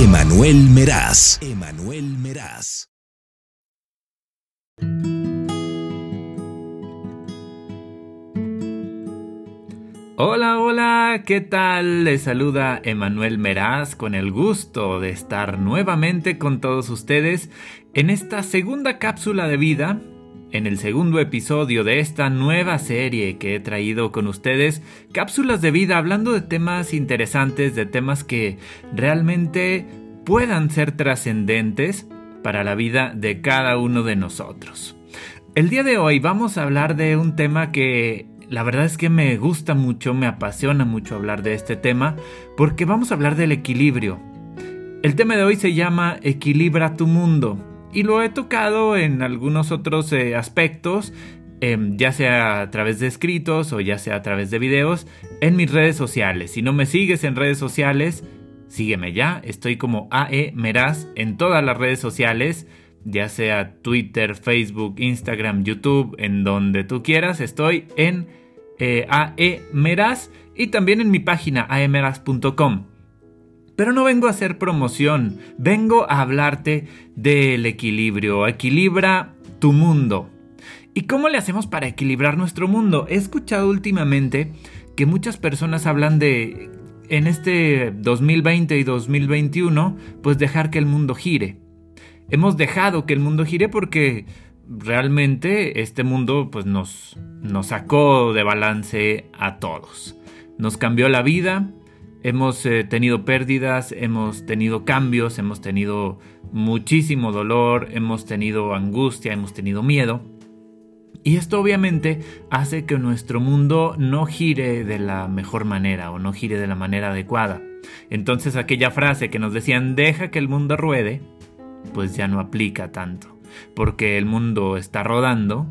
Emanuel Meraz. Emanuel Meraz. Hola, hola, ¿qué tal? Les saluda Emanuel Meraz con el gusto de estar nuevamente con todos ustedes en esta segunda cápsula de vida, en el segundo episodio de esta nueva serie que he traído con ustedes, cápsulas de vida hablando de temas interesantes, de temas que realmente puedan ser trascendentes para la vida de cada uno de nosotros. El día de hoy vamos a hablar de un tema que la verdad es que me gusta mucho, me apasiona mucho hablar de este tema, porque vamos a hablar del equilibrio. El tema de hoy se llama Equilibra tu mundo, y lo he tocado en algunos otros eh, aspectos, em, ya sea a través de escritos o ya sea a través de videos, en mis redes sociales. Si no me sigues en redes sociales, sígueme ya, estoy como AE Meraz en todas las redes sociales ya sea Twitter, Facebook, Instagram, YouTube, en donde tú quieras, estoy en eh, AEMeraz y también en mi página aemeraz.com. Pero no vengo a hacer promoción, vengo a hablarte del equilibrio. Equilibra tu mundo. ¿Y cómo le hacemos para equilibrar nuestro mundo? He escuchado últimamente que muchas personas hablan de en este 2020 y 2021, pues dejar que el mundo gire hemos dejado que el mundo gire porque realmente este mundo pues nos, nos sacó de balance a todos. Nos cambió la vida, hemos eh, tenido pérdidas, hemos tenido cambios, hemos tenido muchísimo dolor, hemos tenido angustia, hemos tenido miedo. Y esto obviamente hace que nuestro mundo no gire de la mejor manera o no gire de la manera adecuada. Entonces aquella frase que nos decían deja que el mundo ruede, pues ya no aplica tanto, porque el mundo está rodando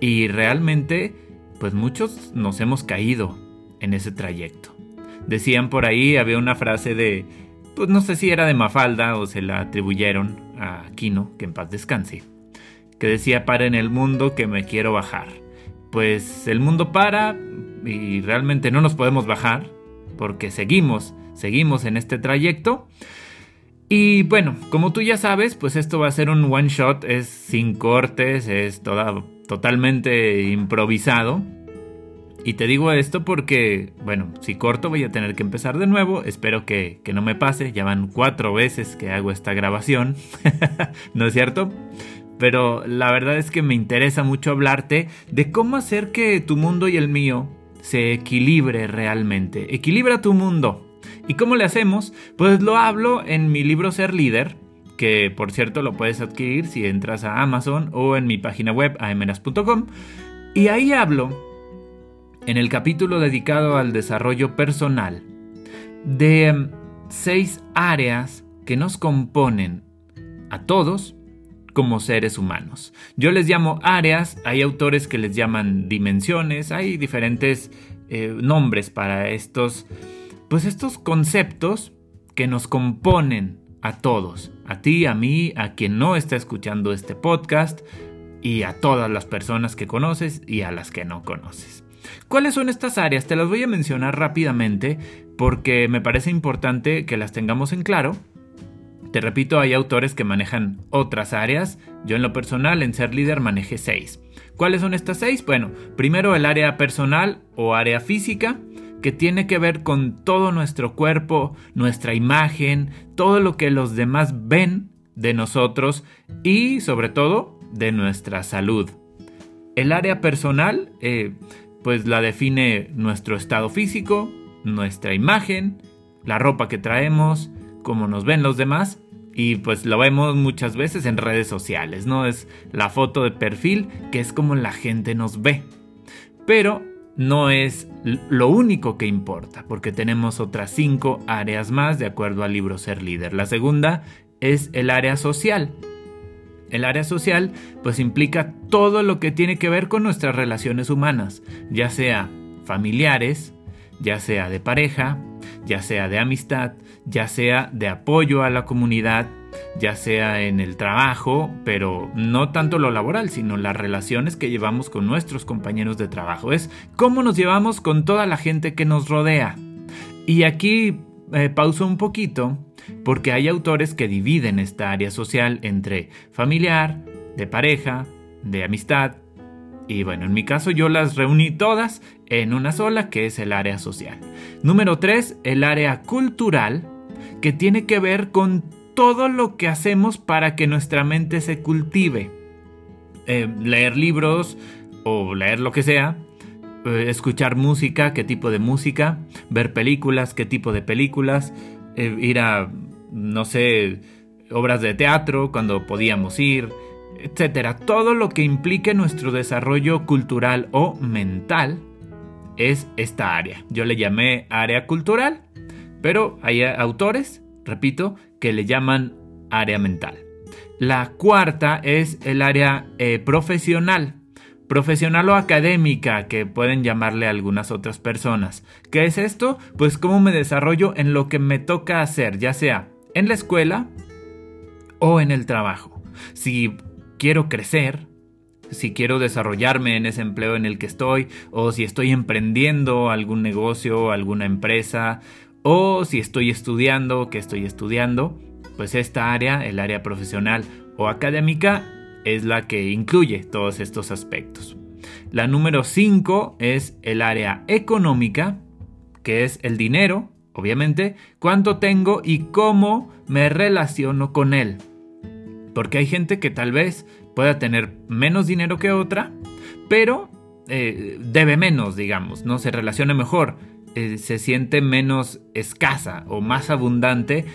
y realmente pues muchos nos hemos caído en ese trayecto. Decían por ahí, había una frase de, pues no sé si era de Mafalda o se la atribuyeron a Aquino, que en paz descanse, que decía, para en el mundo que me quiero bajar. Pues el mundo para y realmente no nos podemos bajar porque seguimos, seguimos en este trayecto y bueno, como tú ya sabes, pues esto va a ser un one shot, es sin cortes, es toda, totalmente improvisado. Y te digo esto porque, bueno, si corto voy a tener que empezar de nuevo, espero que, que no me pase, ya van cuatro veces que hago esta grabación, ¿no es cierto? Pero la verdad es que me interesa mucho hablarte de cómo hacer que tu mundo y el mío se equilibre realmente. Equilibra tu mundo. ¿Y cómo le hacemos? Pues lo hablo en mi libro Ser Líder, que por cierto lo puedes adquirir si entras a Amazon o en mi página web aemenas.com. Y ahí hablo, en el capítulo dedicado al desarrollo personal, de em, seis áreas que nos componen a todos como seres humanos. Yo les llamo áreas, hay autores que les llaman dimensiones, hay diferentes eh, nombres para estos pues estos conceptos que nos componen a todos, a ti, a mí, a quien no está escuchando este podcast y a todas las personas que conoces y a las que no conoces. ¿Cuáles son estas áreas? Te las voy a mencionar rápidamente porque me parece importante que las tengamos en claro. Te repito, hay autores que manejan otras áreas. Yo en lo personal, en ser líder, manejé seis. ¿Cuáles son estas seis? Bueno, primero el área personal o área física que tiene que ver con todo nuestro cuerpo, nuestra imagen, todo lo que los demás ven de nosotros y sobre todo de nuestra salud. El área personal, eh, pues la define nuestro estado físico, nuestra imagen, la ropa que traemos, cómo nos ven los demás y pues lo vemos muchas veces en redes sociales, ¿no? Es la foto de perfil que es como la gente nos ve. Pero no es lo único que importa, porque tenemos otras cinco áreas más de acuerdo al libro Ser Líder. La segunda es el área social. El área social pues implica todo lo que tiene que ver con nuestras relaciones humanas, ya sea familiares, ya sea de pareja, ya sea de amistad, ya sea de apoyo a la comunidad, ya sea en el trabajo, pero no tanto lo laboral, sino las relaciones que llevamos con nuestros compañeros de trabajo. Es cómo nos llevamos con toda la gente que nos rodea. Y aquí eh, pauso un poquito porque hay autores que dividen esta área social entre familiar, de pareja, de amistad, y bueno, en mi caso yo las reuní todas en una sola, que es el área social. Número 3, el área cultural, que tiene que ver con todo lo que hacemos para que nuestra mente se cultive. Eh, leer libros o leer lo que sea, eh, escuchar música, qué tipo de música, ver películas, qué tipo de películas, eh, ir a, no sé, obras de teatro cuando podíamos ir, etcétera. Todo lo que implique nuestro desarrollo cultural o mental es esta área. Yo le llamé área cultural, pero hay autores, repito, que le llaman área mental. La cuarta es el área eh, profesional. Profesional o académica, que pueden llamarle algunas otras personas. ¿Qué es esto? Pues cómo me desarrollo en lo que me toca hacer, ya sea en la escuela o en el trabajo. Si quiero crecer, si quiero desarrollarme en ese empleo en el que estoy, o si estoy emprendiendo algún negocio, alguna empresa, o si estoy estudiando, que estoy estudiando, pues esta área, el área profesional o académica, es la que incluye todos estos aspectos. La número 5 es el área económica, que es el dinero, obviamente, cuánto tengo y cómo me relaciono con él. Porque hay gente que tal vez pueda tener menos dinero que otra, pero eh, debe menos, digamos, no se relaciona mejor, eh, se siente menos escasa o más abundante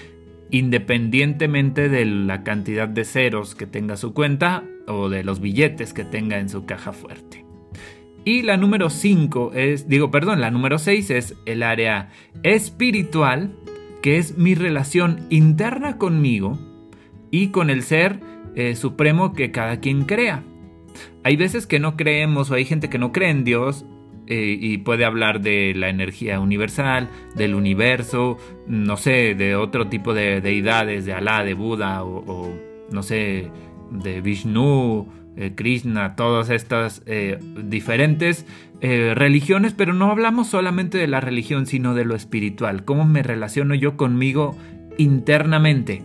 independientemente de la cantidad de ceros que tenga su cuenta o de los billetes que tenga en su caja fuerte. Y la número 5 es, digo, perdón, la número 6 es el área espiritual, que es mi relación interna conmigo y con el ser eh, supremo que cada quien crea. Hay veces que no creemos o hay gente que no cree en Dios eh, y puede hablar de la energía universal, del universo, no sé, de otro tipo de deidades, de Alá, de Buda o, no sé, de Vishnu, eh, Krishna, todas estas diferentes religiones, pero no hablamos solamente de la religión, sino de lo espiritual, cómo me relaciono yo conmigo internamente.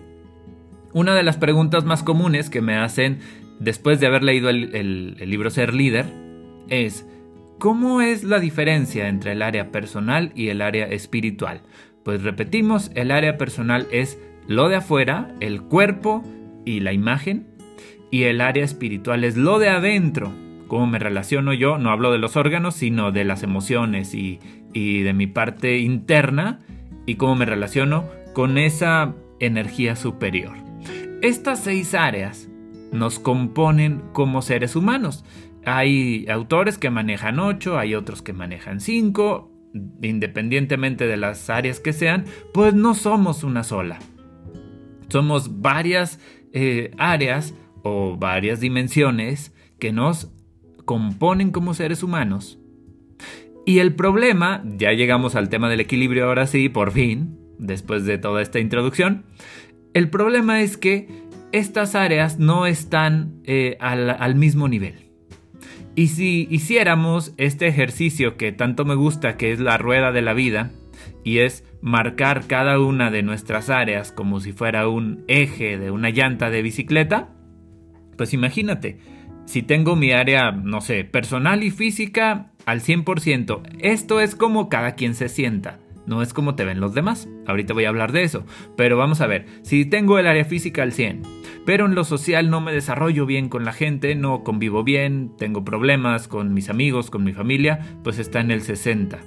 Una de las preguntas más comunes que me hacen después de haber leído el, libro Ser Líder es, ¿cómo es la diferencia entre el área personal y el área espiritual? Pues repetimos, el área personal es lo de afuera, el cuerpo y la imagen, y el área espiritual es lo de adentro, cómo me relaciono yo, no hablo de los órganos, sino de las emociones y, y de mi parte interna, y cómo me relaciono con esa energía superior. Estas seis áreas nos componen como seres humanos. Hay autores que manejan ocho, hay otros que manejan cinco, independientemente de las áreas que sean, pues no somos una sola. Somos varias eh, áreas o varias dimensiones que nos componen como seres humanos. Y el problema, ya llegamos al tema del equilibrio ahora sí, por fin, después de toda esta introducción, el problema es que estas áreas no están eh, al, mismo nivel. Y si hiciéramos este ejercicio que tanto me gusta, que es la rueda de la vida, y es marcar cada una de nuestras áreas como si fuera un eje de una llanta de bicicleta, pues imagínate, si tengo mi área, no sé, personal y física al 100%, esto es como cada quien se sienta. No es como te ven los demás. Ahorita voy a hablar de eso. Pero vamos a ver, si tengo el área física al 100, pero en lo social no me desarrollo bien con la gente, no convivo bien, tengo problemas con mis amigos, con mi familia, pues está en el 60.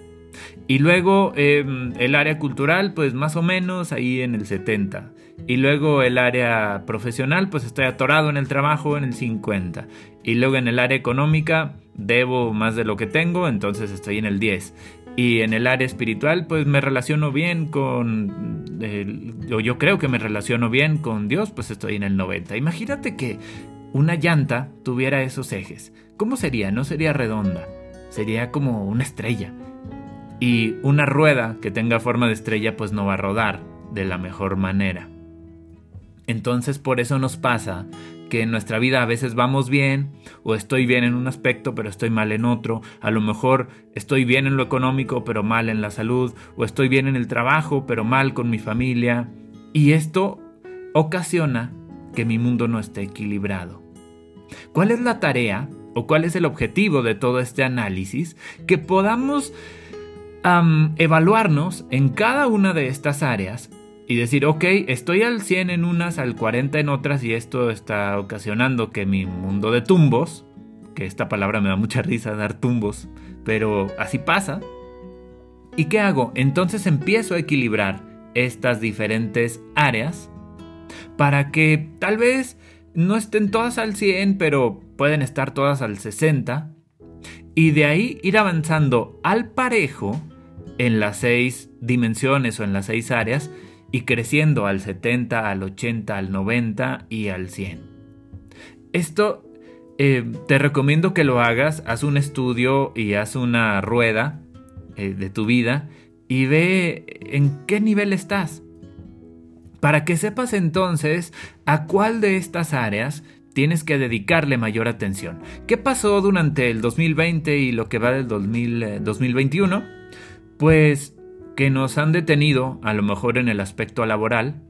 Y luego em, el área cultural, pues más o menos ahí en el 70. Y luego el área profesional, pues estoy atorado en el trabajo en el 50. Y luego en el área económica, debo más de lo que tengo, entonces estoy en el 10. Y en el área espiritual, pues me relaciono bien con, o yo creo que me relaciono bien con Dios, pues estoy en el 90. Imagínate que una llanta tuviera esos ejes. ¿Cómo sería? No sería redonda, sería como una estrella. Y una rueda que tenga forma de estrella, pues no va a rodar de la mejor manera. Entonces por eso nos pasa que en nuestra vida a veces vamos bien o estoy bien en un aspecto pero estoy mal en otro, a lo mejor estoy bien en lo económico pero mal en la salud o estoy bien en el trabajo pero mal con mi familia Y esto ocasiona que mi mundo no esté equilibrado. ¿Cuál es la tarea o cuál es el objetivo de todo este análisis? Que podamos evaluarnos en cada una de estas áreas y decir, ok, estoy al 100 en unas, al 40 en otras y esto está ocasionando que mi mundo de tumbos, que esta palabra me da mucha risa dar tumbos, pero así pasa. ¿Y qué hago? Entonces empiezo a equilibrar estas diferentes áreas para que tal vez no estén todas al 100, pero pueden estar todas al 60. Y de ahí ir avanzando al parejo en las seis dimensiones o en las seis áreas y creciendo al 70, al 80, al 90 y al 100. Esto eh, te recomiendo que lo hagas, haz un estudio y haz una rueda eh, de tu vida y ve en qué nivel estás. Para que sepas entonces a cuál de estas áreas tienes que dedicarle mayor atención. ¿Qué pasó durante el 2020 y lo que va del 2021? Eh, pues que nos han detenido, a lo mejor en el aspecto laboral,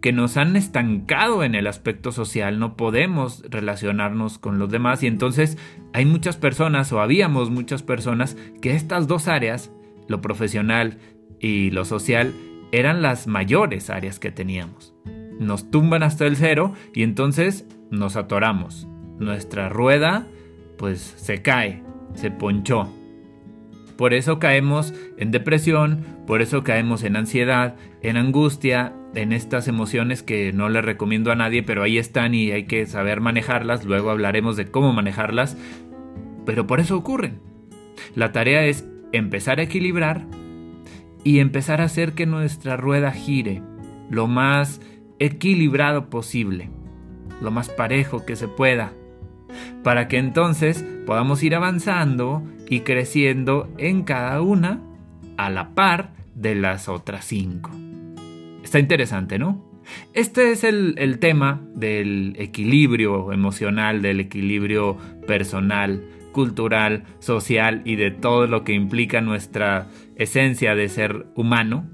que nos han estancado en el aspecto social, no podemos relacionarnos con los demás y entonces hay muchas personas o habíamos muchas personas que estas dos áreas, lo profesional y lo social, eran las mayores áreas que teníamos. Nos tumban hasta el cero y entonces nos atoramos. Nuestra rueda pues se cae, se ponchó. Por eso caemos en depresión, por eso caemos en ansiedad, en angustia, en estas emociones que no le recomiendo a nadie, pero ahí están y hay que saber manejarlas, luego hablaremos de cómo manejarlas, pero por eso ocurren. La tarea es empezar a equilibrar y empezar a hacer que nuestra rueda gire lo más equilibrado posible, lo más parejo que se pueda, para que entonces podamos ir avanzando y creciendo en cada una a la par de las otras cinco. Está interesante, ¿no? Este es el, el, tema del equilibrio emocional, del equilibrio personal, cultural, social y de todo lo que implica nuestra esencia de ser humano.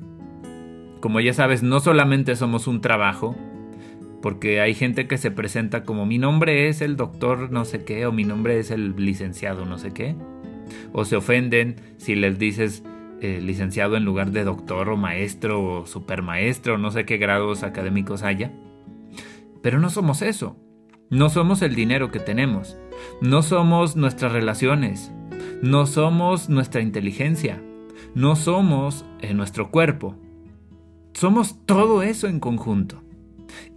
Como ya sabes, no solamente somos un trabajo, porque hay gente que se presenta como mi nombre es el doctor no sé qué o mi nombre es el licenciado no sé qué o se ofenden si les dices eh, licenciado en lugar de doctor o maestro o supermaestro, no sé qué grados académicos haya. Pero no somos eso. No somos el dinero que tenemos. No somos nuestras relaciones. No somos nuestra inteligencia. No somos eh, nuestro cuerpo. Somos todo eso en conjunto.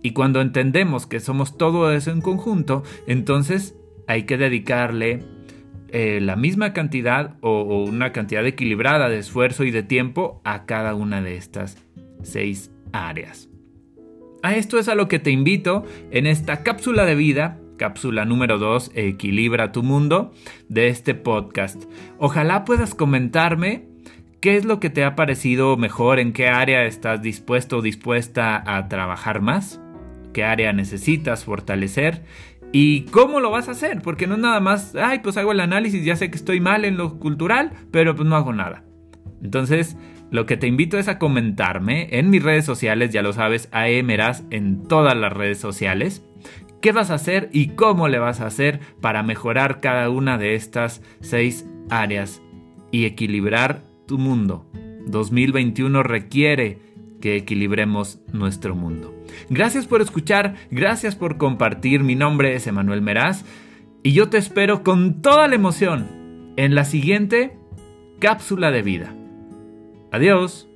Y cuando entendemos que somos todo eso en conjunto, entonces hay que dedicarle eh, la misma cantidad o, una cantidad equilibrada de esfuerzo y de tiempo a cada una de estas seis áreas. A esto es a lo que te invito en esta cápsula de vida, cápsula número 2, Equilibra tu mundo, de este podcast. Ojalá puedas comentarme qué es lo que te ha parecido mejor, en qué área estás dispuesto o dispuesta a trabajar más, qué área necesitas fortalecer ¿Y cómo lo vas a hacer? Porque no es nada más, ay, pues hago el análisis, ya sé que estoy mal en lo cultural, pero pues no hago nada. Entonces, lo que te invito es a comentarme en mis redes sociales, ya lo sabes, AEMERAS en todas las redes sociales. ¿Qué vas a hacer y cómo le vas a hacer para mejorar cada una de estas seis áreas y equilibrar tu mundo? 2021 requiere que equilibremos nuestro mundo. Gracias por escuchar, gracias por compartir. Mi nombre es Emanuel Meraz y yo te espero con toda la emoción en la siguiente cápsula de vida. Adiós.